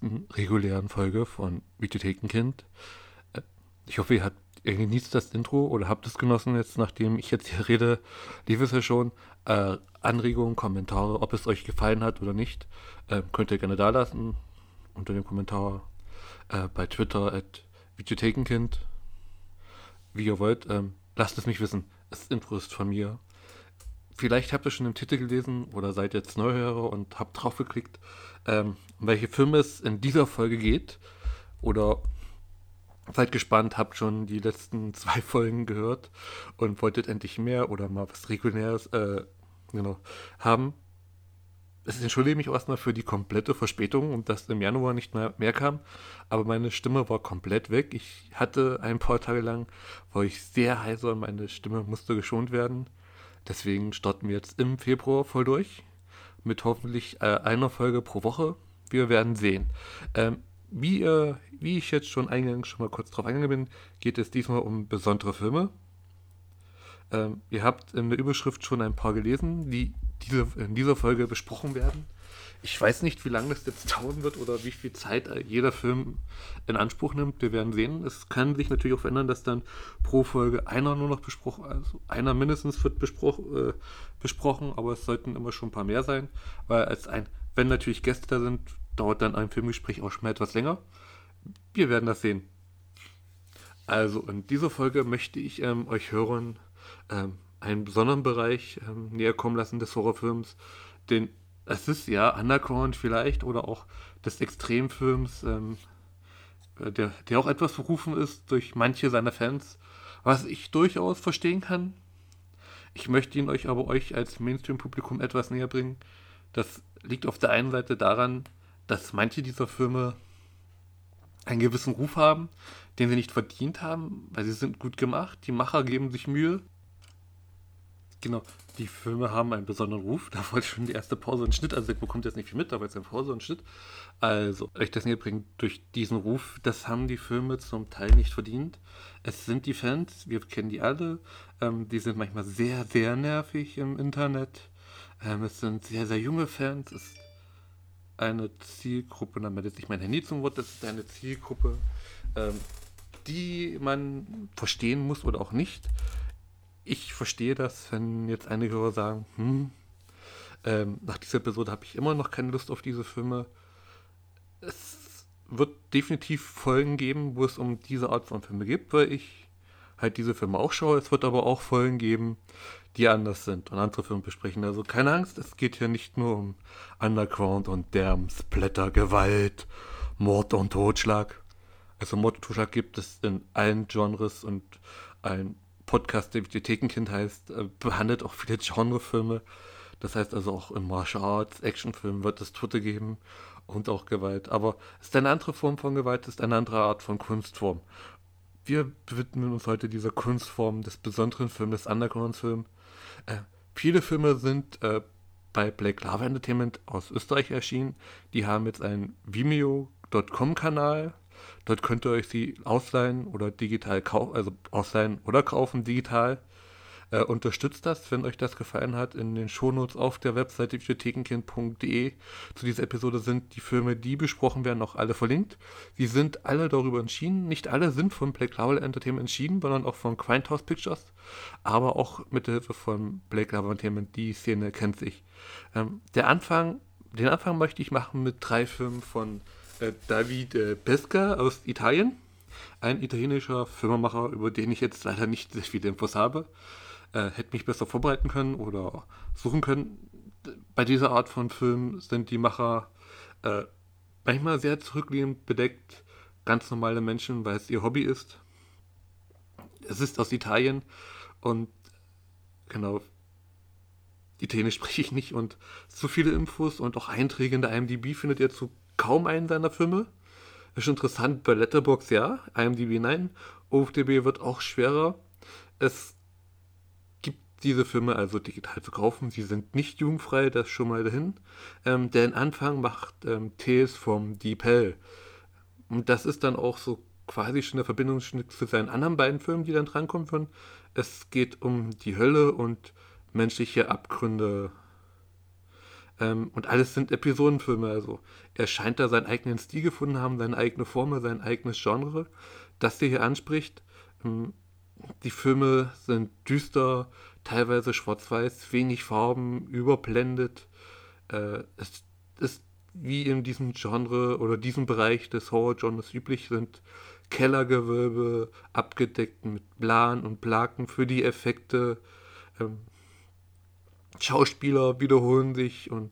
ersten regulären Folge von Videothekenkind. Äh, ich hoffe, ihr habt ihr genießt das Intro oder habt es genossen jetzt, nachdem ich jetzt hier rede, lief es ja schon. Äh, Anregungen, Kommentare, ob es euch gefallen hat oder nicht, äh, könnt ihr gerne da lassen unter dem Kommentar äh, bei Twitter at Videothekenkind. Wie ihr wollt, ähm, lasst es mich wissen. Das Intro ist von mir. Vielleicht habt ihr schon im Titel gelesen oder seid jetzt Neuhörer und habt drauf geklickt, ähm, um welche Filme es in dieser Folge geht. Oder seid gespannt, habt schon die letzten zwei Folgen gehört und wolltet endlich mehr oder mal was Reguläres äh, genau, haben. Ich entschuldige mich erstmal für die komplette Verspätung und dass im Januar nicht mehr, mehr kam, aber meine Stimme war komplett weg. Ich hatte ein paar Tage lang, war ich sehr heiser und meine Stimme musste geschont werden. Deswegen starten wir jetzt im Februar voll durch mit hoffentlich äh, einer Folge pro Woche. Wir werden sehen. Ähm, wie, äh, wie ich jetzt schon eingangs schon mal kurz drauf eingegangen bin, geht es diesmal um besondere Filme. Ähm, ihr habt in der Überschrift schon ein paar gelesen, die diese, in dieser Folge besprochen werden. Ich weiß nicht, wie lange das jetzt dauern wird oder wie viel Zeit jeder Film in Anspruch nimmt. Wir werden sehen. Es kann sich natürlich auch verändern, dass dann pro Folge einer nur noch besprochen, also einer mindestens wird bespro äh, besprochen, aber es sollten immer schon ein paar mehr sein, weil als ein, wenn natürlich Gäste da sind, dauert dann ein Filmgespräch auch schon mal etwas länger. Wir werden das sehen. Also in dieser Folge möchte ich ähm, euch hören ähm, einen besonderen Bereich ähm, näher kommen lassen des Horrorfilms, den es ist ja Underground vielleicht oder auch des Extremfilms, ähm, äh, der, der auch etwas berufen ist durch manche seiner Fans, was ich durchaus verstehen kann. Ich möchte ihn euch aber euch als Mainstream-Publikum etwas näher bringen. Das liegt auf der einen Seite daran, dass manche dieser Filme einen gewissen Ruf haben, den sie nicht verdient haben, weil sie sind gut gemacht, die Macher geben sich Mühe Genau, die Filme haben einen besonderen Ruf. Da wollte ich schon die erste Pause und Schnitt. Also, ihr bekommt jetzt nicht viel mit, aber jetzt eine Pause und Schnitt. Also, euch das näher durch diesen Ruf, das haben die Filme zum Teil nicht verdient. Es sind die Fans, wir kennen die alle. Ähm, die sind manchmal sehr, sehr nervig im Internet. Ähm, es sind sehr, sehr junge Fans. Es ist eine Zielgruppe, dann meldet sich mein Handy zum Wort, das ist eine Zielgruppe, ähm, die man verstehen muss oder auch nicht ich verstehe das, wenn jetzt einige Hörer sagen, hm, ähm, nach dieser Episode habe ich immer noch keine Lust auf diese Filme. Es wird definitiv Folgen geben, wo es um diese Art von Filme geht, weil ich halt diese Filme auch schaue. Es wird aber auch Folgen geben, die anders sind und andere Filme besprechen. Also keine Angst, es geht hier nicht nur um Underground und Derm, Splatter, Gewalt, Mord und Totschlag. Also Mord und Totschlag gibt es in allen Genres und ein Podcast, der Bibliothekenkind heißt, äh, behandelt auch viele Genrefilme. Das heißt also auch in Martial Arts, Actionfilmen wird es Tote geben und auch Gewalt. Aber es ist eine andere Form von Gewalt, es ist eine andere Art von Kunstform. Wir widmen uns heute dieser Kunstform des besonderen Films, des Underground-Films. Äh, viele Filme sind äh, bei Black Lava Entertainment aus Österreich erschienen. Die haben jetzt einen Vimeo.com-Kanal Dort könnt ihr euch sie ausleihen oder digital kaufen, also ausleihen oder kaufen digital. Äh, unterstützt das, wenn euch das gefallen hat. In den Shownotes auf der Webseite bibliothekenkind.de zu dieser Episode sind die Filme, die besprochen werden, auch alle verlinkt. Sie sind alle darüber entschieden. Nicht alle sind von Black Label Entertainment entschieden, sondern auch von Grindhouse Pictures. Aber auch mit Hilfe von Black Label Entertainment. Die Szene kennt sich. Ähm, der Anfang, den Anfang möchte ich machen mit drei Filmen von äh, David äh, Pesca aus Italien. Ein italienischer Filmemacher, über den ich jetzt leider nicht sehr viele Infos habe. Äh, hätte mich besser vorbereiten können oder suchen können. Bei dieser Art von Film sind die Macher äh, manchmal sehr zurückliegend bedeckt. Ganz normale Menschen, weil es ihr Hobby ist. Es ist aus Italien und genau, Italienisch spreche ich nicht und zu viele Infos und auch Einträge in der IMDb findet ihr zu kaum einen seiner Filme. Ist interessant, bei Letterbox ja, IMDb nein, OFDB wird auch schwerer. Es gibt diese Filme also digital zu kaufen, sie sind nicht jugendfrei, das schon mal dahin. Ähm, der Anfang macht ähm, Tales from Deep Hell. Und das ist dann auch so quasi schon der Verbindungsschnitt zu seinen anderen beiden Filmen, die dann drankommen würden. Es geht um die Hölle und menschliche Abgründe Ähm, und alles sind Episodenfilme. Also er scheint da seinen eigenen Stil gefunden haben, seine eigene Formel, sein eigenes Genre, das der hier anspricht. Ähm, die Filme sind düster, teilweise schwarz-weiß, wenig Farben, überblendet. Äh, es ist wie in diesem Genre oder diesem Bereich des Horror-Genres üblich sind Kellergewölbe abgedeckt mit Plan und Plaken für die Effekte. Ähm, Schauspieler wiederholen sich und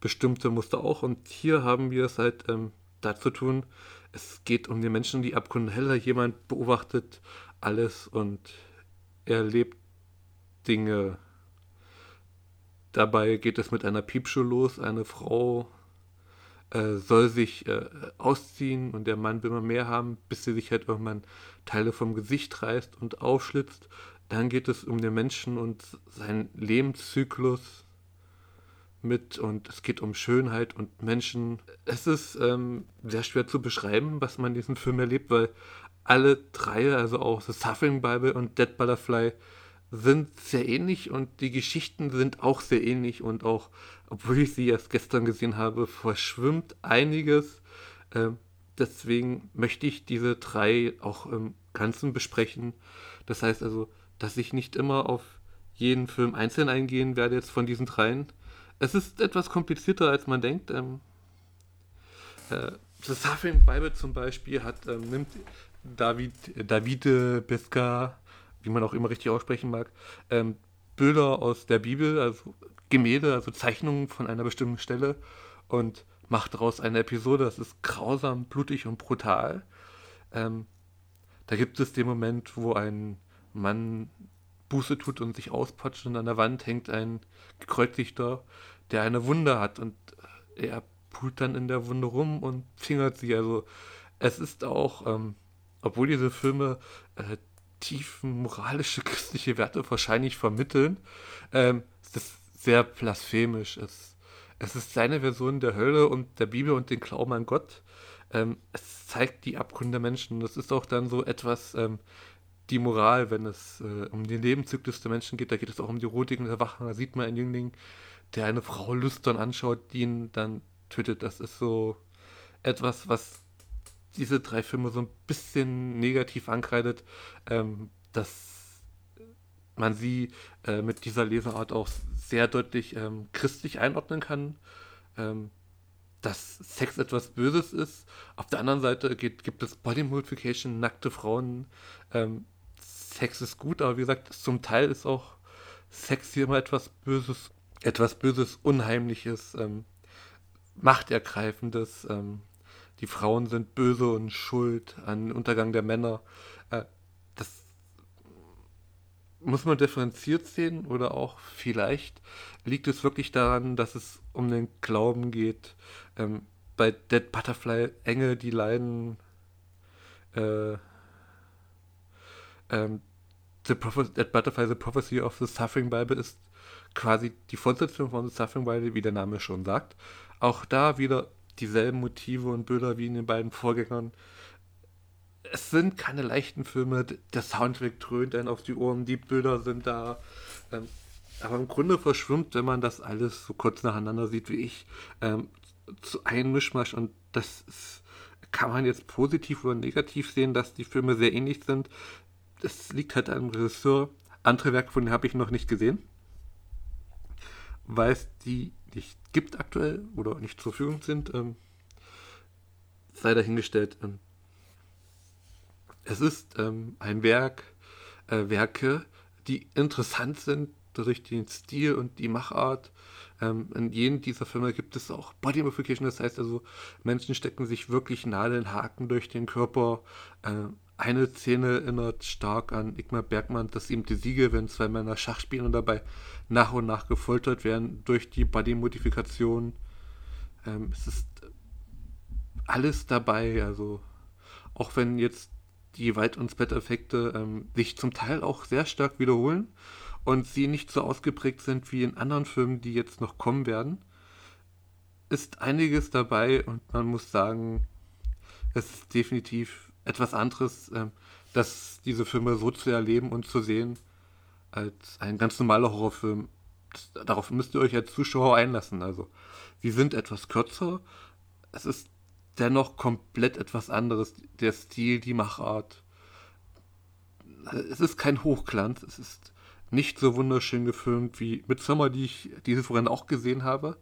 bestimmte Muster auch. Und hier haben wir es halt ähm, dazu tun, es geht um die Menschen, die Abgründe heller. Jemand beobachtet alles und erlebt Dinge. Dabei geht es mit einer Piepshow los. Eine Frau äh, soll sich äh, ausziehen und der Mann will immer mehr haben, bis sie sich halt irgendwann Teile vom Gesicht reißt und aufschlitzt. Dann geht es um den Menschen und seinen Lebenszyklus mit und es geht um Schönheit und Menschen. Es ist ähm, sehr schwer zu beschreiben, was man in diesem Film erlebt, weil alle drei, also auch The Suffering Bible und Dead Butterfly, sind sehr ähnlich und die Geschichten sind auch sehr ähnlich und auch, obwohl ich sie erst gestern gesehen habe, verschwimmt einiges. Ähm, deswegen möchte ich diese drei auch im Ganzen besprechen. Das heißt also, dass ich nicht immer auf jeden Film einzeln eingehen werde jetzt von diesen dreien. Es ist etwas komplizierter, als man denkt. Ähm, äh, The Suffering Bible zum Beispiel hat, ähm, nimmt David, Davide Bisca wie man auch immer richtig aussprechen mag, ähm, Bilder aus der Bibel, also Gemälde, also Zeichnungen von einer bestimmten Stelle und macht daraus eine Episode. Das ist grausam, blutig und brutal. Ähm, da gibt es den Moment, wo ein Mann Buße tut und sich auspatscht und an der Wand hängt ein gekreuzigter, der eine Wunde hat und er pult dann in der Wunde rum und fingert sie. Also es ist auch, ähm, obwohl diese Filme äh, tiefen moralische, christliche Werte wahrscheinlich vermitteln. Ähm, es ist sehr blasphemisch. Es, es ist seine Version der Hölle und der Bibel und den Glauben an Gott. Ähm, es zeigt die Abgründe der Menschen. Das ist auch dann so etwas, ähm, die Moral, wenn es äh, um den Lebenszyklus der Menschen geht. Da geht es auch um die Rotigen der Wachen. Da sieht man einen Jüngling, der eine Frau lüstern anschaut, die ihn dann tötet. Das ist so etwas, was diese drei Filme so ein bisschen negativ ankreidet, ähm, dass man sie äh, mit dieser Leseart auch sehr deutlich ähm, christlich einordnen kann. Ähm, dass Sex etwas Böses ist. Auf der anderen Seite geht, gibt es Body Modification, nackte Frauen. Ähm, Sex ist gut, aber wie gesagt, zum Teil ist auch Sex hier immer etwas Böses, etwas Böses, Unheimliches, ähm, Machtergreifendes. Ähm, die Frauen sind böse und schuld an Untergang der Männer. Äh, das muss man differenziert sehen oder auch vielleicht liegt es wirklich daran, dass es um den Glauben geht. Ähm, bei Dead Butterfly Engel, die leiden. Äh, ähm, the Dead Butterfly, The Prophecy of the Suffering Bible ist quasi die Fortsetzung von The Suffering Bible, wie der Name schon sagt. Auch da wieder dieselben Motive und Bilder wie in den beiden Vorgängern. Es sind keine leichten Filme, der Soundtrack dröhnt dann auf die Ohren, die Bilder sind da. Ähm, aber im Grunde verschwimmt, wenn man das alles so kurz nacheinander sieht wie ich, ähm, zu einem Mischmasch. Und das ist, kann man jetzt positiv oder negativ sehen, dass die Filme sehr ähnlich sind. Das liegt halt am Regisseur. Andere Werke von denen habe ich noch nicht gesehen, weil es die nicht gibt aktuell oder nicht zur Verfügung sind, ähm, sei dahingestellt. Ähm, es ist ähm, ein Werk, äh, Werke, die interessant sind durch den Stil und die Machart. Ähm, in jedem dieser Filme gibt es auch Body Modification, das heißt also, Menschen stecken sich wirklich Nadelhaken durch den Körper. Äh, eine Szene erinnert stark an Igmar Bergmann, das ihm die Siege, wenn zwei Männer Schach spielen und dabei nach und nach gefoltert werden durch die Body-Modifikation. Ähm, es ist alles dabei, also auch wenn jetzt die Wald- und Spat-Effekte ähm, sich zum Teil auch sehr stark wiederholen und sie nicht so ausgeprägt sind wie in anderen Filmen, die jetzt noch kommen werden, ist einiges dabei und man muss sagen, es ist definitiv etwas anderes, ähm, dass diese Filme so zu erleben und zu sehen, als ein ganz normaler Horrorfilm, darauf müsst ihr euch als Zuschauer einlassen. Also, sie sind etwas kürzer. Es ist dennoch komplett etwas anderes. Der Stil, die Machart. Es ist kein Hochglanz. Es ist nicht so wunderschön gefilmt wie Midsommar, die ich dieses Wochenende auch gesehen habe.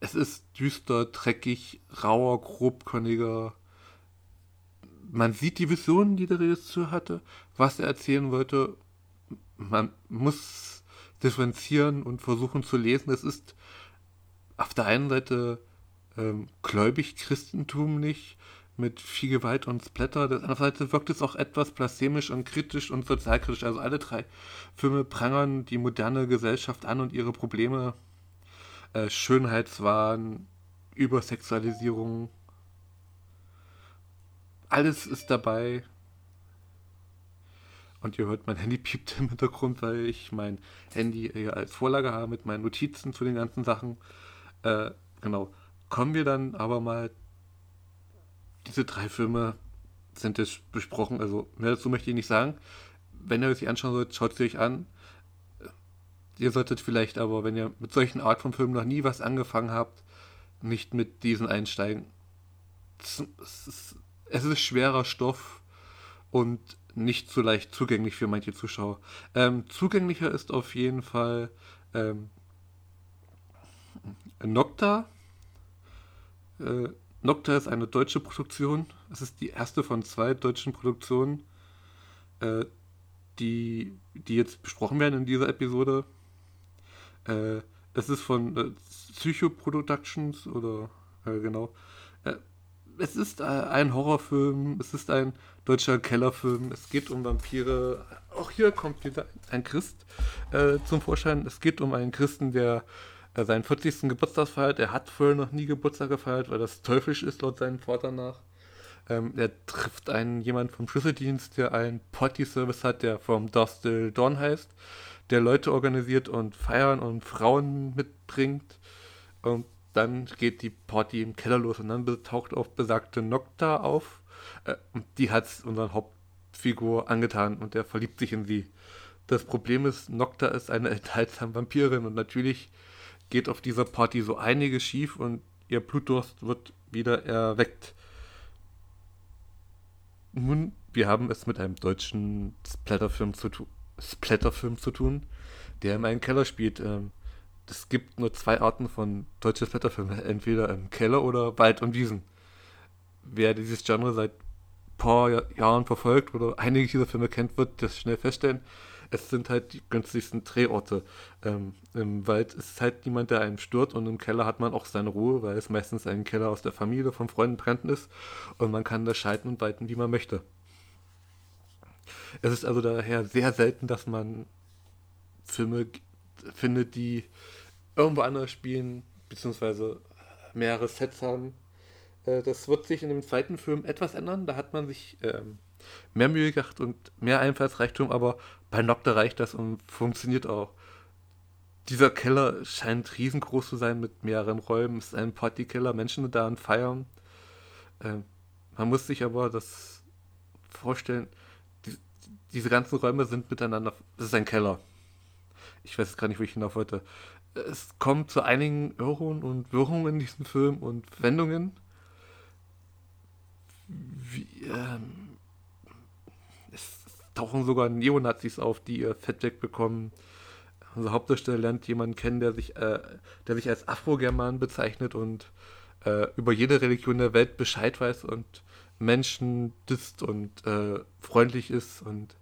Es ist düster, dreckig, rauer, grobkörniger. Man sieht die Visionen, die der Regisseur hatte, was er erzählen wollte. Man muss differenzieren und versuchen zu lesen. Es ist auf der einen Seite ähm, gläubig Christentum nicht, mit viel Gewalt und Splatter. Auf der anderen Seite wirkt es auch etwas blasphemisch und kritisch und sozialkritisch. Also alle drei Filme prangern die moderne Gesellschaft an und ihre Probleme. Äh, Schönheitswahn, Übersexualisierung. Alles ist dabei. Und ihr hört, mein Handy piept im Hintergrund, weil ich mein Handy als Vorlage habe mit meinen Notizen zu den ganzen Sachen. Äh, genau. Kommen wir dann aber mal diese drei Filme sind jetzt besprochen, also mehr dazu möchte ich nicht sagen. Wenn ihr euch anschauen sollt, schaut sie euch an. Ihr solltet vielleicht aber, wenn ihr mit solchen Art von Filmen noch nie was angefangen habt, nicht mit diesen einsteigen. Es ist schwerer Stoff und nicht so leicht zugänglich für manche Zuschauer. Ähm, zugänglicher ist auf jeden Fall ähm, Nocta. Äh, Nocta ist eine deutsche Produktion. Es ist die erste von zwei deutschen Produktionen, äh, die, die jetzt besprochen werden in dieser Episode. Äh, es ist von äh, Psycho Productions oder äh, genau. Es ist äh, ein Horrorfilm, es ist ein deutscher Kellerfilm, es geht um Vampire. Auch hier kommt wieder ein Christ äh, zum Vorschein. Es geht um einen Christen, der äh, seinen 40. Geburtstag feiert. Er hat vorher noch nie Geburtstag gefeiert, weil das teuflisch ist, laut seinem Vater nach. Ähm, er trifft einen jemand vom Schlüsseldienst, der einen Potty-Service hat, der vom Dostel Dawn heißt, der Leute organisiert und feiern und Frauen mitbringt. Und dann geht die Party im Keller los und dann taucht auch besagte Nocta auf. Äh, und die hat unseren Hauptfigur angetan und er verliebt sich in sie. Das Problem ist, Nocta ist eine enthaltsame Vampirin und natürlich geht auf dieser Party so einiges schief und ihr Blutdurst wird wieder erweckt. Nun, wir haben es mit einem deutschen Splatterfilm zu, tu Splatterfilm zu tun, der in einem Keller spielt. Ähm, es gibt nur zwei Arten von deutschen Splatterfilmen, entweder im Keller oder Wald und Wiesen. Wer dieses Genre seit ein paar Jahren verfolgt oder einige dieser Filme kennt, wird das schnell feststellen es sind halt die günstigsten Drehorte. Ähm, Im Wald ist halt niemand, der einen stört und im Keller hat man auch seine Ruhe, weil es meistens ein Keller aus der Familie, von Freunden, Bekannten ist und man kann da schalten und weiten, wie man möchte. Es ist also daher sehr selten, dass man Filme findet, die irgendwo anders spielen, beziehungsweise mehrere Sets haben. Äh, das wird sich in dem zweiten Film etwas ändern. Da hat man sich ähm, mehr Mühe gemacht und mehr Einfallsreichtum, aber bei Nocta reicht das und funktioniert auch. Dieser Keller scheint riesengroß zu sein mit mehreren Räumen. Es ist ein Partykeller, Menschen da und feiern. Ähm, man muss sich aber das vorstellen, die, diese ganzen Räume sind miteinander. Es ist ein Keller. Ich weiß gar nicht, wo ich hinauf wollte. Es kommt zu einigen Irrungen und Wirrungen in diesem Film und Wendungen. Wie, ähm, tauchen sogar Neonazis auf, die ihr Fett wegbekommen. Unser Hauptdarsteller lernt jemanden kennen, der sich, äh, der sich als Afrogerman bezeichnet und äh, über jede Religion der Welt Bescheid weiß und Menschen disst und äh, freundlich ist und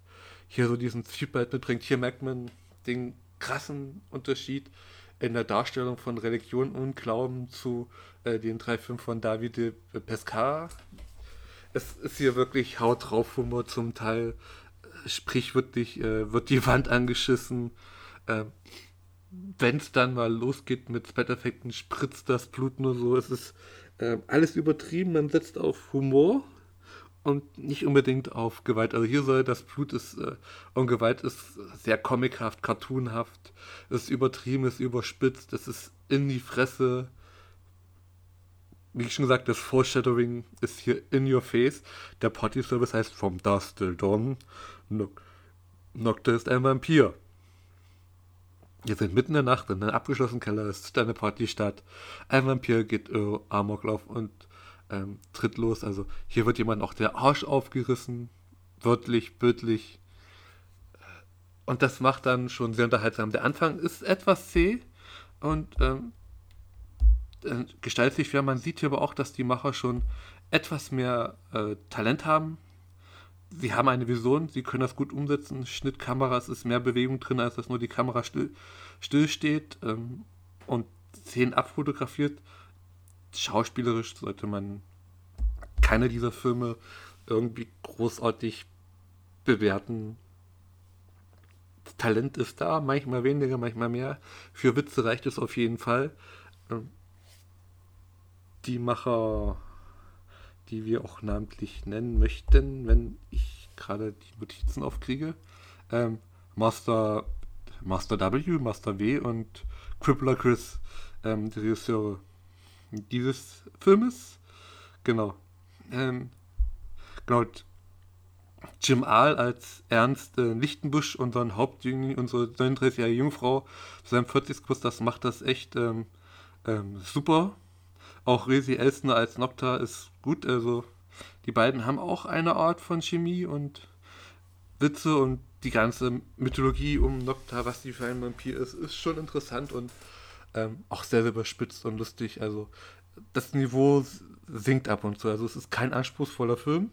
hier so diesen Zwiespalt mitbringt. Hier merkt man den krassen Unterschied in der Darstellung von Religion und Glauben zu äh, den drei Filmen von David Pescar. Es ist hier wirklich Haut drauf Humor zum Teil sprichwörtlich äh, wird die Wand angeschissen. Äh, Wenn es dann mal losgeht mit Splatter-Effekten, spritzt das Blut nur so. Es ist äh, alles übertrieben. Man setzt auf Humor und nicht unbedingt auf Gewalt. Also hier soll das Blut ist äh, und Gewalt ist sehr comichaft, cartoonhaft. Ist übertrieben, ist überspitzt, es ist in die Fresse. Wie ich schon gesagt, das Foreshadowing ist hier in your face. Der Party Service heißt From Dust Till Dawn. Noc Nocte ist ein Vampir. Wir sind mitten in der Nacht in einem abgeschlossenen Keller, es ist eine Party statt. Ein Vampir geht äh, Amoklauf und ähm, tritt los. Also hier wird jemand auch der Arsch aufgerissen, wörtlich, bildlich. Und das macht dann schon sehr unterhaltsam. Der Anfang ist etwas zäh und ähm, äh, gestaltet sich schwer. Man sieht hier aber auch, dass die Macher schon etwas mehr äh, Talent haben. Sie haben eine Vision, sie können das gut umsetzen. Schnittkameras ist mehr Bewegung drin, als dass nur die Kamera still, still steht ähm, und Szenen abfotografiert. Schauspielerisch sollte man keine dieser Filme irgendwie großartig bewerten. Das Talent ist da, manchmal weniger, manchmal mehr. Für Witze reicht es auf jeden Fall. Ähm, die Macher, die wir auch namentlich nennen möchten, wenn ich gerade die Notizen aufkriege, ähm, Master, Master W, Master W und Crippler Chris, ähm, die Regisseure dieses Filmes. Genau. Ähm, genau. Jim Ahl als Ernst äh, Lichtenbusch, unseren Hauptjüngling, unsere 39-jährige Jungfrau, zu seinem 40. Kurs, das macht das echt ähm, ähm, super. Auch Resi Elsner als Nocta ist gut. Also die beiden haben auch eine Art von Chemie und Witze und die ganze Mythologie um Nocta, was die für ein Vampir ist, ist schon interessant und ähm, auch sehr, sehr überspitzt und lustig. Also das Niveau sinkt ab und zu. Also es ist kein anspruchsvoller Film.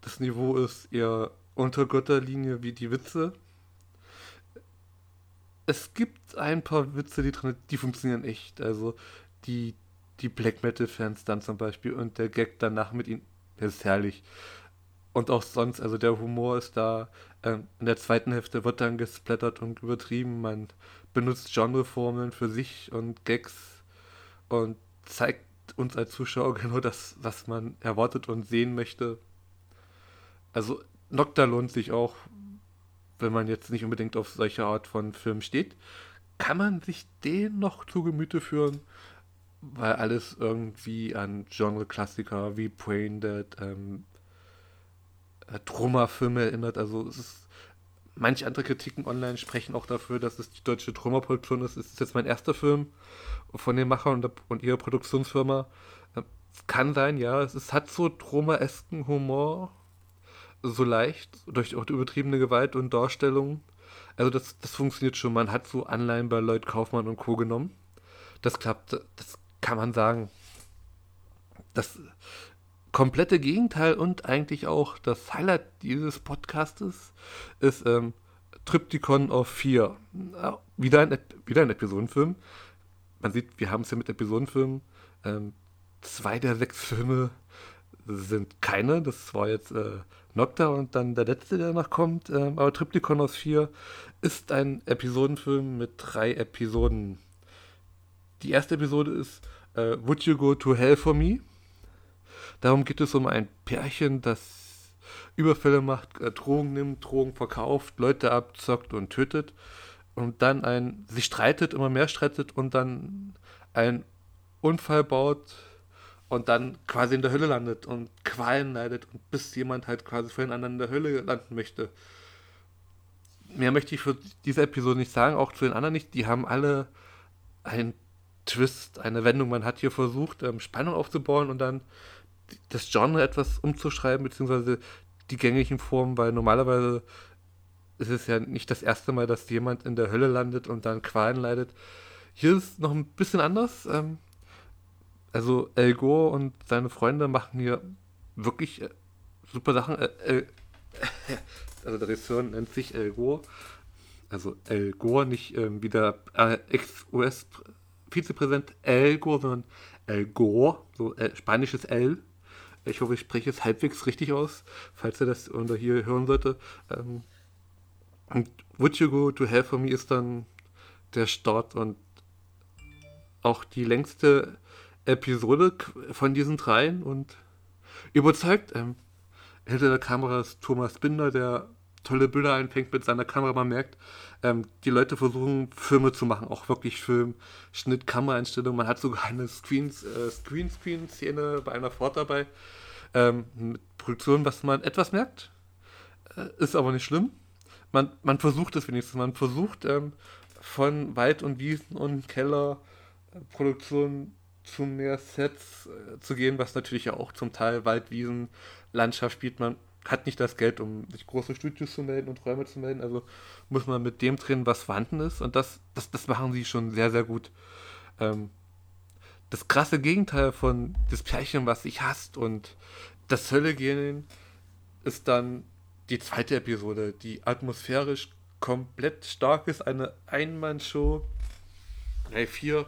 Das Niveau ist eher unter Götterlinie wie die Witze. Es gibt ein paar Witze, die drin, die funktionieren echt. Also die, die Black Metal-Fans dann zum Beispiel und der Gag danach mit ihnen, der ist herrlich. Und auch sonst, also der Humor ist da. Ähm, in der zweiten Hälfte wird dann gesplattert und übertrieben. Man benutzt Genreformeln für sich und Gags und zeigt uns als Zuschauer genau das, was man erwartet und sehen möchte. Also Nocta lohnt sich auch, wenn man jetzt nicht unbedingt auf solche Art von Film steht. Kann man sich den noch zu Gemüte führen, weil alles irgendwie an Genre-Klassiker wie Brain Dead, ähm, äh, Troma-Filme erinnert. Also es ist manche andere Kritiken online sprechen auch dafür, dass es die deutsche Troma-Produktion ist. Es ist jetzt mein erster Film von den Machern und, und ihrer Produktionsfirma. Es kann sein, ja. Es, es hat so Troma-esken Humor, so leicht, durch auch die übertriebene Gewalt und Darstellung. Also das, das funktioniert schon. Man hat so Anleihen bei Lloyd Kaufmann und Co. genommen. Das klappt, das kann man sagen. Das komplette Gegenteil und eigentlich auch das Highlight dieses Podcastes ist ähm, Triptychon of 4. Wieder ein, wieder ein Episodenfilm man sieht, wir haben es ja mit Episodenfilmen. Ähm, zwei der sechs Filme sind keine. Das war jetzt äh, Nocta und dann der letzte, der noch kommt. Ähm, aber Triptychon aus 4 ist ein Episodenfilm mit drei Episoden. Die erste Episode ist äh, Would You Go to Hell for Me? Darum geht es um ein Pärchen, das Überfälle macht, äh, Drogen nimmt, Drogen verkauft, Leute abzockt und tötet und dann ein, sich streitet, immer mehr streitet und dann einen Unfall baut und dann quasi in der Hölle landet und Qualen leidet und bis jemand halt quasi für den anderen in der Hölle landen möchte. Mehr möchte ich für diese Episode nicht sagen, auch zu den anderen nicht. Die haben alle einen Twist, eine Wendung. Man hat hier versucht, ähm, Spannung aufzubauen und dann das Genre etwas umzuschreiben, beziehungsweise die gängigen Formen, weil normalerweise es ist ja nicht das erste Mal, dass jemand in der Hölle landet und dann Qualen leidet. Hier ist es noch ein bisschen anders. Ähm, also El Gore und seine Freunde machen hier wirklich äh, super Sachen. Äh, äh, also der Regisseur nennt sich El Gore. Also El Gore, nicht ähm, wie der äh, Ex-US-Vizepräsident El Gore, sondern El Gore, so äh, spanisches L. Ich hoffe, ich spreche es halbwegs richtig aus, falls er das unter hier hören sollte. Ähm, und Would You Go to Hell for Me ist dann der Start und auch die längste Episode von diesen dreien und überzeugt. Ähm, hinter der Kamera ist Thomas Binder, der tolle Bilder einfängt mit seiner Kamera. Man merkt, ähm, die Leute versuchen Filme zu machen, auch wirklich Film, Schnitt, Kameraeinstellung. Man hat sogar eine Screen, äh, Screen-Screen-Szene bei einer Fort dabei. Ähm, mit Produktion, was man etwas merkt. Äh, ist aber nicht schlimm man, man versucht es wenigstens. Man versucht, ähm, von Wald und Wiesen und Keller äh, Produktion zu mehr Sets äh, zu gehen, was natürlich ja auch zum Teil Wald, Wiesen, Landschaft spielt. Man hat nicht das Geld, um sich große Studios zu melden und Räume zu melden. Also muss man mit dem drehen, was vorhanden ist. Und das, das, das machen sie schon sehr, sehr gut. Ähm, das krasse Gegenteil von das Pärchen, was sich hasst und das Hölle gehen, ist dann die zweite Episode, die atmosphärisch komplett stark ist. Eine Einmannshow. 3, 4.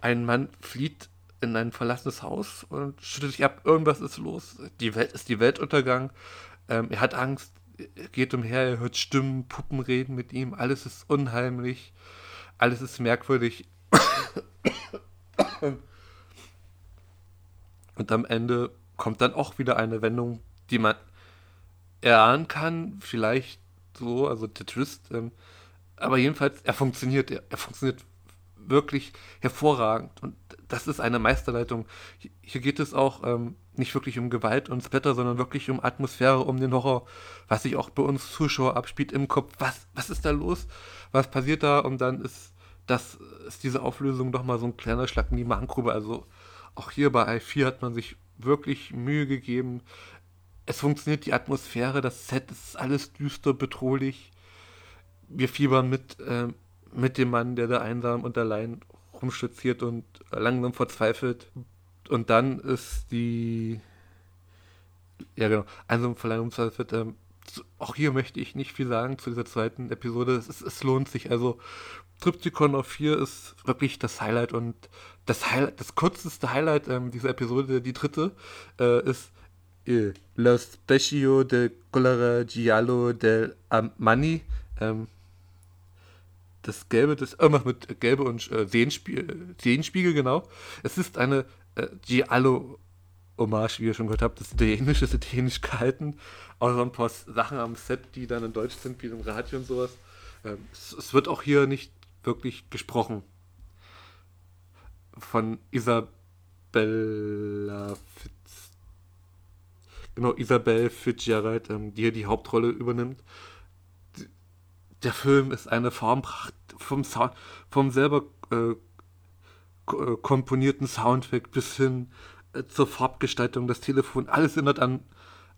Ein Mann flieht in ein verlassenes Haus und schüttelt sich ab. Irgendwas ist los. Die Welt ist die Weltuntergang. Ähm, er hat Angst, er geht umher, er hört Stimmen, Puppen reden mit ihm. Alles ist unheimlich. Alles ist merkwürdig. Und am Ende kommt dann auch wieder eine Wendung, die man erahnen kann, vielleicht so, also der Twist. Ähm, aber jedenfalls, er funktioniert, er, er, funktioniert wirklich hervorragend. Und das ist eine Meisterleitung. Hier geht es auch ähm, nicht wirklich um Gewalt und Splatter, sondern wirklich um Atmosphäre, um den Horror, was sich auch bei uns Zuschauer abspielt im Kopf. Was, was ist da los? Was passiert da? Und dann ist das ist diese Auflösung doch mal so ein kleiner Schlag in die Magengrube. Also auch hier bei i4 hat man sich wirklich Mühe gegeben. Es funktioniert die Atmosphäre, das Set ist alles düster, bedrohlich. Wir fiebern mit, äh, mit dem Mann, der da einsam und allein rumstütziert und langsam verzweifelt. Und dann ist die. Ja, genau. Einsam verlangen verzweifelt. Ähm, auch hier möchte ich nicht viel sagen zu dieser zweiten Episode. Es, es lohnt sich. Also, Triptychon auf 4 ist wirklich das Highlight und das, Highlight, das kürzeste Highlight ähm, dieser Episode, die dritte, äh, ist äh, Lo Specchio de Colore Giallo del Amani. Ähm, das Gelbe, das irgendwas mit Gelbe und äh, Seenspiegel, Seenspiegel, genau. Es ist eine äh, Giallo Hommage, wie ihr schon gehört habt, das Italienisch ist italienisch gehalten. Auch so ein paar Sachen am Set, die dann in Deutsch sind, wie im Radio und sowas. Ähm, es, es, wird auch hier nicht wirklich gesprochen. Von Isabella Fitz. Genau, Isabel Fitzgerald, ähm, die hier die Hauptrolle übernimmt. Der Film ist eine Formpracht vom Sound, vom selber äh komponierten Soundtrack bis hin äh, zur Farbgestaltung, das Telefon, alles erinnert an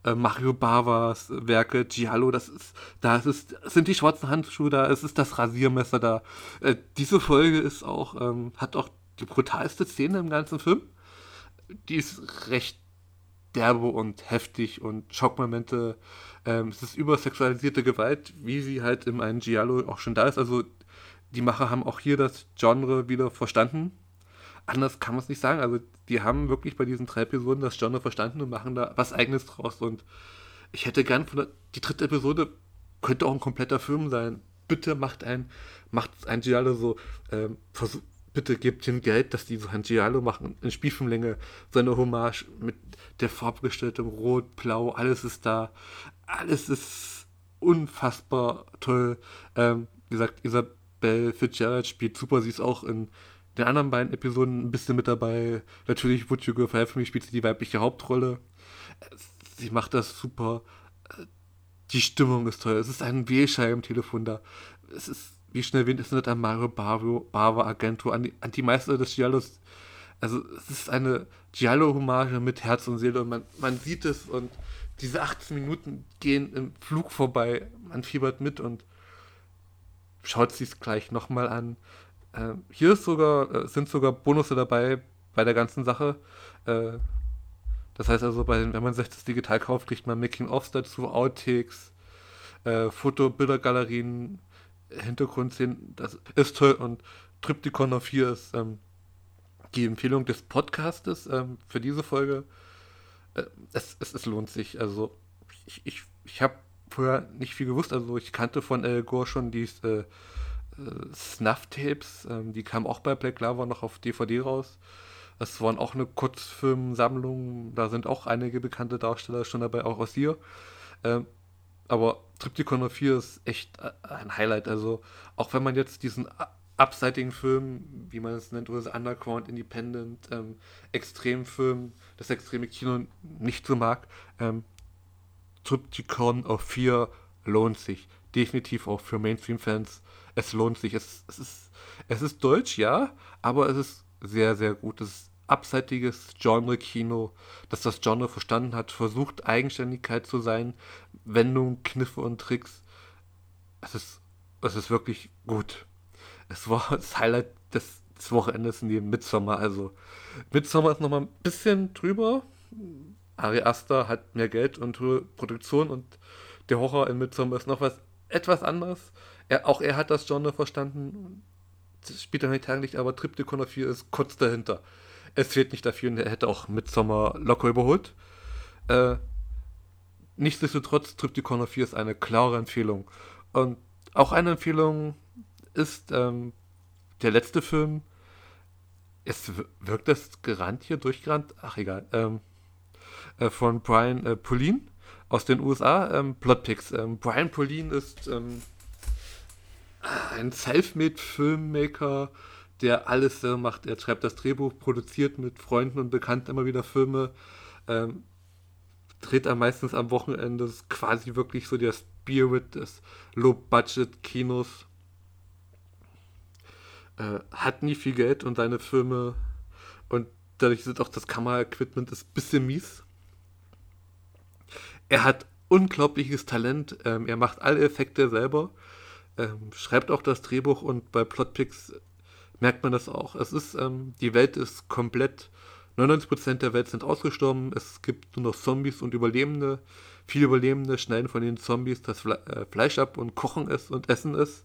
äh, Mario Bavas Werke, Giallo, das ist, da ist es, sind die schwarzen Handschuhe da, es ist das Rasiermesser da. Äh, diese Folge ist auch, ähm, hat auch die brutalste Szene im ganzen Film. Die ist recht derbe und heftig und Schockmomente. Ähm, es ist übersexualisierte Gewalt, wie sie halt in einem Giallo auch schon da ist. Also die Macher haben auch hier das Genre wieder verstanden anders kann man es nicht sagen. Also die haben wirklich bei diesen drei Episoden das Genre verstanden und machen da was eigenes draus. Und ich hätte gern von der, die dritte Episode könnte auch ein kompletter Film sein. Bitte macht ein, macht ein Giallo so, ähm, versuch, bitte gebt ihnen Geld, dass die so ein Giallo machen, in Spielfilmlänge, so eine Hommage mit der Farbgestaltung, rot, blau, alles ist da, alles ist unfassbar toll. Ähm, wie gesagt, Isabel Fitzgerald spielt super, sie ist auch in den anderen beiden Episoden ein bisschen mit dabei. Natürlich, Would You Go For Me spielt sie die weibliche Hauptrolle. Sie macht das super. Die Stimmung ist toll. Es ist ein Wählscheibentelefon da. Es ist, wie schnell erwähnt, es ist an Mario Bava Argento, an die, an die Meister des Giallos. Also, es ist eine Giallo-Hommage mit Herz und Seele und man, man sieht es und diese 18 Minuten gehen im Flug vorbei. Man fiebert mit und schaut sich es gleich nochmal an. Äh, hier ist sogar, äh, sind sogar Bonusse dabei bei der ganzen Sache. Äh, das heißt also, bei, wenn man sich das digital kauft, kriegt man Making-ofs dazu, Outtakes, äh, Foto, Bildergalerien, Hintergrundszenen. Das ist toll und Triptychon auf 4 ist ähm, die Empfehlung des Podcastes ähm, für diese Folge. Äh, es, es, es, lohnt sich. Also ich, ich, ich habe vorher nicht viel gewusst. Also ich kannte von El Gore schon die äh, äh, Snuff-Tapes, ähm, die kamen auch bei Black Lava noch auf DVD raus. Es waren auch eine Kurzfilmsammlung, da sind auch einige bekannte Darsteller schon dabei, auch aus hier. Ähm, aber Triptychon 4 ist echt äh, ein Highlight. Also, auch wenn man jetzt diesen abseitigen Film, wie man es nennt, oder Underground, Independent, ähm, Extremfilm, das extreme Kino nicht so mag, ähm, Triptychon auf 4 lohnt sich definitiv auch für Mainstream-Fans. Es lohnt sich. Es, es, ist, es ist deutsch, ja, aber es ist sehr, sehr gut. Es ist abseitiges Genre-Kino, das das Genre verstanden hat, versucht Eigenständigkeit zu sein, Wendungen, Kniffe und Tricks. Es ist, es ist wirklich gut. Es war das Highlight des, des Wochenendes neben Midsommar. Also Midsommar ist nochmal ein bisschen drüber. Ari Aster hat mehr Geld und Produktion und der Horror in Midsommar ist noch was etwas anderes. Er, auch er hat das Genre verstanden. Das spielt er nicht Tageslicht, aber Triptychon 4 ist kurz dahinter. Es fehlt nicht dafür und er hätte auch Midsommar locker überholt. Äh, nichtsdestotrotz, Triptychon 4 ist eine klare Empfehlung. Und auch eine Empfehlung ist ähm, der letzte Film. Es wirkt das gerannt hier, durchgerannt, ach egal, ähm, äh, von Brian äh, Pauline aus den USA, ähm, Plotpicks. Ähm, Brian Pauline ist ähm, ein Selfmade-Filmmaker, der alles äh, macht. Er schreibt das Drehbuch, produziert mit Freunden und Bekannten immer wieder Filme, ähm, dreht er meistens am Wochenende. Das ist quasi wirklich so der Spirit des Low-Budget-Kinos. Äh, hat nie viel Geld und seine Filme und dadurch ist auch das Kameraequipment ein bisschen mies. Er hat unglaubliches Talent. Ähm, er macht alle Effekte selber, ähm, schreibt auch das Drehbuch und bei Plotpicks merkt man das auch. Es ist, ähm, die Welt ist komplett, 99% der Welt sind ausgestorben, es gibt nur noch Zombies und Überlebende. Viele Überlebende schneiden von den Zombies das Fle äh, Fleisch ab und kochen es und essen es.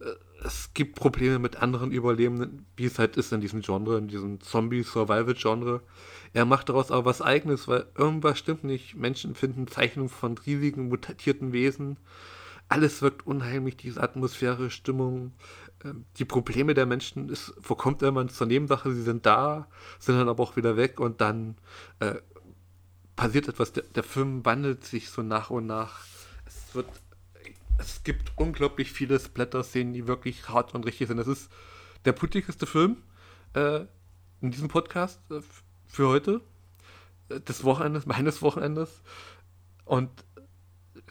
Äh, es gibt Probleme mit anderen Überlebenden, wie es halt ist in diesem Genre, in diesem Zombie-Survival-Genre. Er macht daraus aber was Eigenes, weil irgendwas stimmt nicht. Menschen finden Zeichnungen von riesigen, mutierten Wesen. Alles wirkt unheimlich, diese Atmosphäre, Stimmung. Ähm, die Probleme der Menschen ist, verkommt immer zur Nebensache, sie sind da, sind dann aber auch wieder weg und dann äh, passiert etwas. Der, der, Film wandelt sich so nach und nach. Es wird, es gibt unglaublich viele Splatter-Szenen, die wirklich hart und richtig sind. Es ist der blutigste Film äh, in diesem Podcast äh, für heute, äh, des Wochenendes, meines Wochenendes. Und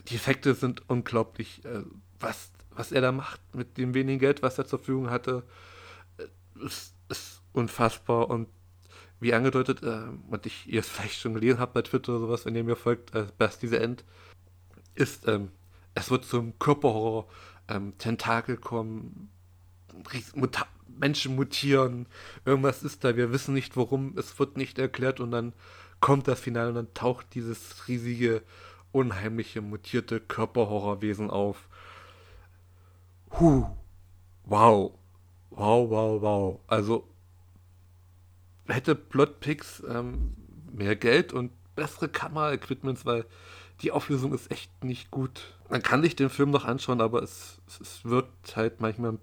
die Effekte sind unglaublich. Äh, was was er da macht mit dem wenigen Geld, was er zur Verfügung hatte, äh, ist, ist unfassbar und wie angedeutet, äh, und ich ihr es vielleicht schon gelesen habt bei Twitter oder sowas, wenn ihr mir folgt, äh, Best diese End, ist, ähm, es wird zum Körperhorror, ähm, Tentakel kommen, Muta Menschen mutieren, irgendwas ist da, wir wissen nicht warum, es wird nicht erklärt und dann kommt das Finale und dann taucht dieses riesige, unheimliche, mutierte Körperhorrorwesen auf Huh. Wow. Wow, wow, wow. Also hätte Plotpix ähm, mehr Geld und bessere Kameraequipments, weil die Auflösung ist echt nicht gut. Man kann sich den Film noch anschauen, aber es, es wird halt manchmal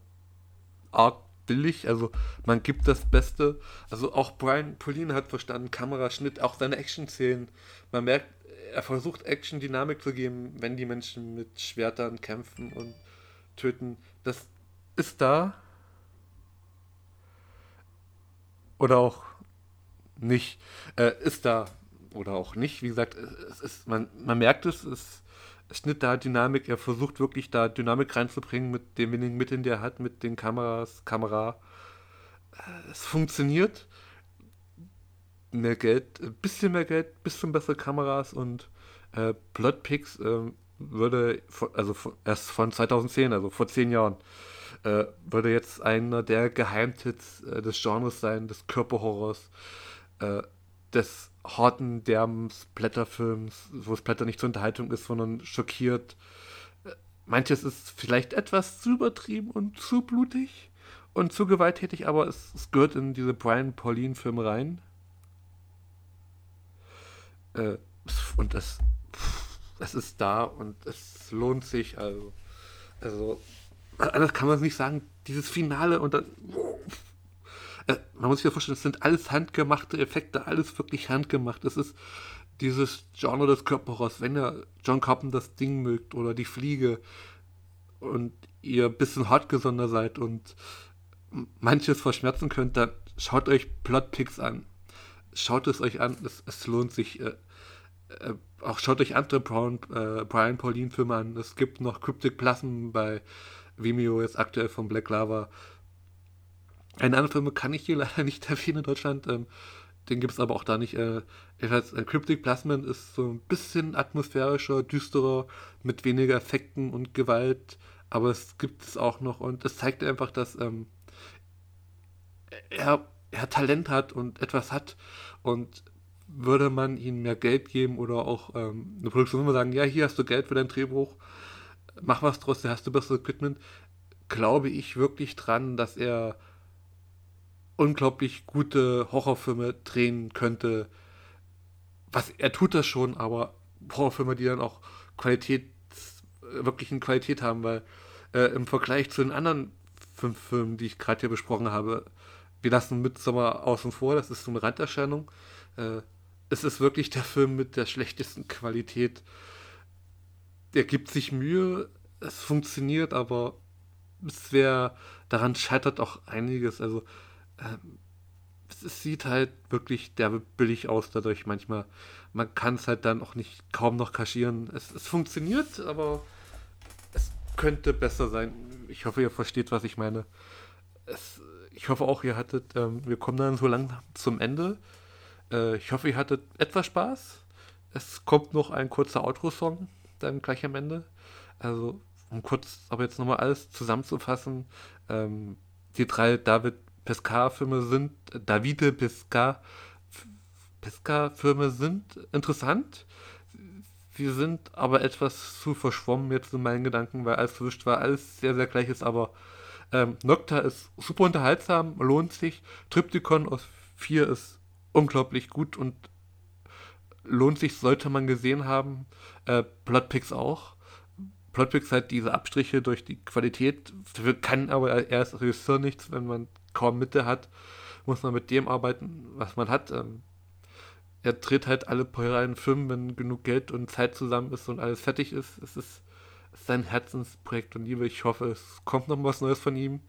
arg billig. Also man gibt das Beste. Also auch Brian Pauline hat verstanden, Kameraschnitt, auch seine Action-Szenen. Man merkt, er versucht Action-Dynamik zu geben, wenn die Menschen mit Schwertern kämpfen und töten. Das ist da. Oder auch nicht. Äh, ist da. Oder auch nicht. Wie gesagt, es ist, man, man merkt es, es Schnitt da Dynamik. Er versucht wirklich da Dynamik reinzubringen mit den wenigen Mitteln, die er hat, mit den Kameras, Kamera. Äh, es funktioniert. Mehr Geld, ein bisschen mehr Geld, bisschen bessere Kameras und äh, Plotpicks äh, würde, also erst von 2010, also vor zehn Jahren, äh, würde jetzt einer der Geheimtipps äh, des Genres sein, des Körperhorrors, äh, des harten, derben Splatterfilms, wo Splatter nicht zur Unterhaltung ist, sondern schockiert. Äh, manches ist vielleicht etwas zu übertrieben und zu blutig und zu gewalttätig, aber es, es gehört in diese Brian Pauline-Filme rein. Äh, und das. Es ist da und es lohnt sich. Also, also anders kann man es nicht sagen. Dieses Finale und dann. Äh, man muss sich ja vorstellen, es sind alles handgemachte Effekte, alles wirklich handgemacht. Es ist dieses Genre des Körperhorrors, wenn ihr John Carpenter das Ding mögt oder die Fliege und ihr ein bisschen hartgesonder seid und manches verschmerzen könnt, dann schaut euch Plotpicks an. Schaut es euch an, es, es lohnt sich. Äh, äh, auch schaut euch andere Brian, äh, Brian Pauline-Filme an. Es gibt noch Cryptic Plasm bei Vimeo, jetzt aktuell von Black Lava. Eine andere Filme kann ich hier leider nicht erwähnen in Deutschland. Ähm, den gibt es aber auch da nicht. Äh, jedenfalls, äh, Cryptic Plasmen ist so ein bisschen atmosphärischer, düsterer, mit weniger Effekten und Gewalt. Aber es gibt es auch noch und es zeigt einfach, dass ähm, er, er Talent hat und etwas hat. Und würde man ihm mehr Geld geben oder auch ähm, eine Produktion sagen, ja, hier hast du Geld für dein Drehbuch, mach was draus, da hast du besseres Equipment, glaube ich wirklich dran, dass er unglaublich gute Horrorfilme drehen könnte. Was er tut das schon, aber Horrorfilme, die dann auch Qualität, wirklich eine Qualität haben, weil äh, im Vergleich zu den anderen fünf Filmen, die ich gerade hier besprochen habe, wir lassen Midsommar außen vor, das ist so eine Randerscheinung. Äh, es ist wirklich der Film mit der schlechtesten Qualität. Er gibt sich Mühe, es funktioniert, aber es wäre, daran scheitert auch einiges. Also ähm, es sieht halt wirklich derbe billig aus dadurch manchmal. Man kann es halt dann auch nicht kaum noch kaschieren. Es, es funktioniert, aber es könnte besser sein. Ich hoffe, ihr versteht, was ich meine. Es, ich hoffe auch, ihr hattet, ähm, wir kommen dann so langsam zum Ende. Äh, ich hoffe, ihr hattet etwas Spaß. Es kommt noch ein kurzer Outro-Song, dann gleich am Ende. Also, um kurz aber jetzt nochmal alles zusammenzufassen. Ähm, die drei David Pescar-Filme sind, Davide Pescar, Pescar-Filme sind interessant. Sie sind aber etwas zu verschwommen jetzt in meinen Gedanken, weil alles verwischt war, alles sehr, sehr gleich ist, aber ähm, Nocta ist super unterhaltsam, lohnt sich. Triptychon aus 4 ist unglaublich gut und lohnt sich, sollte man gesehen haben. Äh, Plotpix auch. Plotpix hat diese Abstriche durch die Qualität, dafür kann aber er als Regisseur nichts, wenn man kaum Mitte hat, muss man mit dem arbeiten, was man hat. Ähm, er dreht halt alle reinen Filme, wenn genug Geld und Zeit zusammen ist und alles fertig ist. Es ist sein Herzensprojekt und Liebe. Ich hoffe, es kommt noch was Neues von ihm.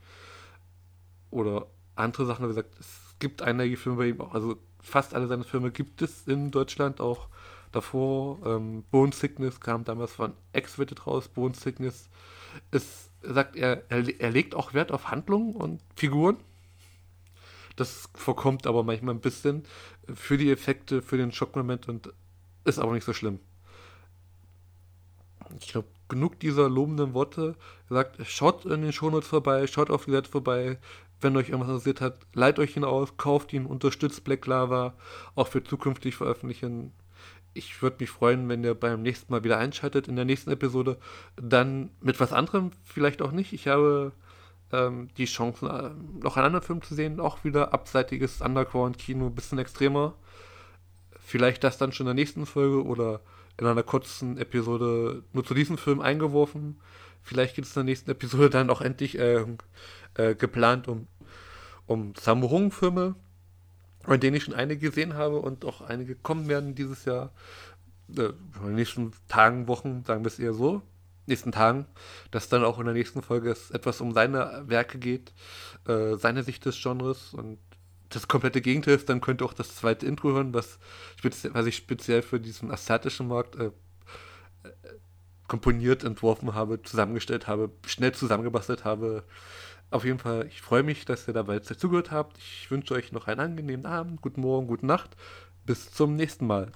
Oder andere Sachen, wie gesagt, es gibt einige Filme bei ihm auch. Also fast alle seine Filme gibt es in Deutschland auch davor. Ähm, Bone Sickness kam damals von X-Rated raus. Bone Sickness ist, sagt er, er, er legt auch Wert auf Handlungen und Figuren. Das vorkommt aber manchmal ein bisschen für die Effekte, für den Schockmoment und ist aber nicht so schlimm. Ich glaube, genug dieser lobenden Worte. Er sagt, schaut in den Shownotes vorbei, schaut auf die Seite vorbei. Wenn euch irgendwas interessiert hat, leiht euch ihn aus, kauft ihn, unterstützt Black Lava, auch für zukünftig veröffentlichen. Ich würde mich freuen, wenn ihr beim nächsten Mal wieder einschaltet in der nächsten Episode. Dann mit was anderem, vielleicht auch nicht. Ich habe ähm, die Chancen, äh, noch einen anderen Film zu sehen, auch wieder abseitiges Underground-Kino, bisschen extremer. Vielleicht das dann schon in der nächsten Folge oder in einer kurzen Episode nur zu diesem Film eingeworfen. Vielleicht gibt es in der nächsten Episode dann auch endlich äh, äh, geplant um, um Samurung-Filme, in denen ich schon einige gesehen habe und auch einige kommen werden dieses Jahr. Äh, in den nächsten Tagen, Wochen, sagen wir es eher so, nächsten Tagen, dass dann auch in der nächsten Folge es etwas um seine Werke geht, äh, seine Sicht des Genres und das komplette Gegenteil ist, dann könnt ihr auch das zweite Intro hören, was, speziell, was ich speziell für diesen asiatischen Markt äh, äh, komponiert, entworfen habe, zusammengestellt habe, schnell zusammengebastelt habe. Auf jeden Fall, ich freue mich, dass ihr dabei zugehört habt. Ich wünsche euch noch einen angenehmen Abend, guten Morgen, gute Nacht. Bis zum nächsten Mal.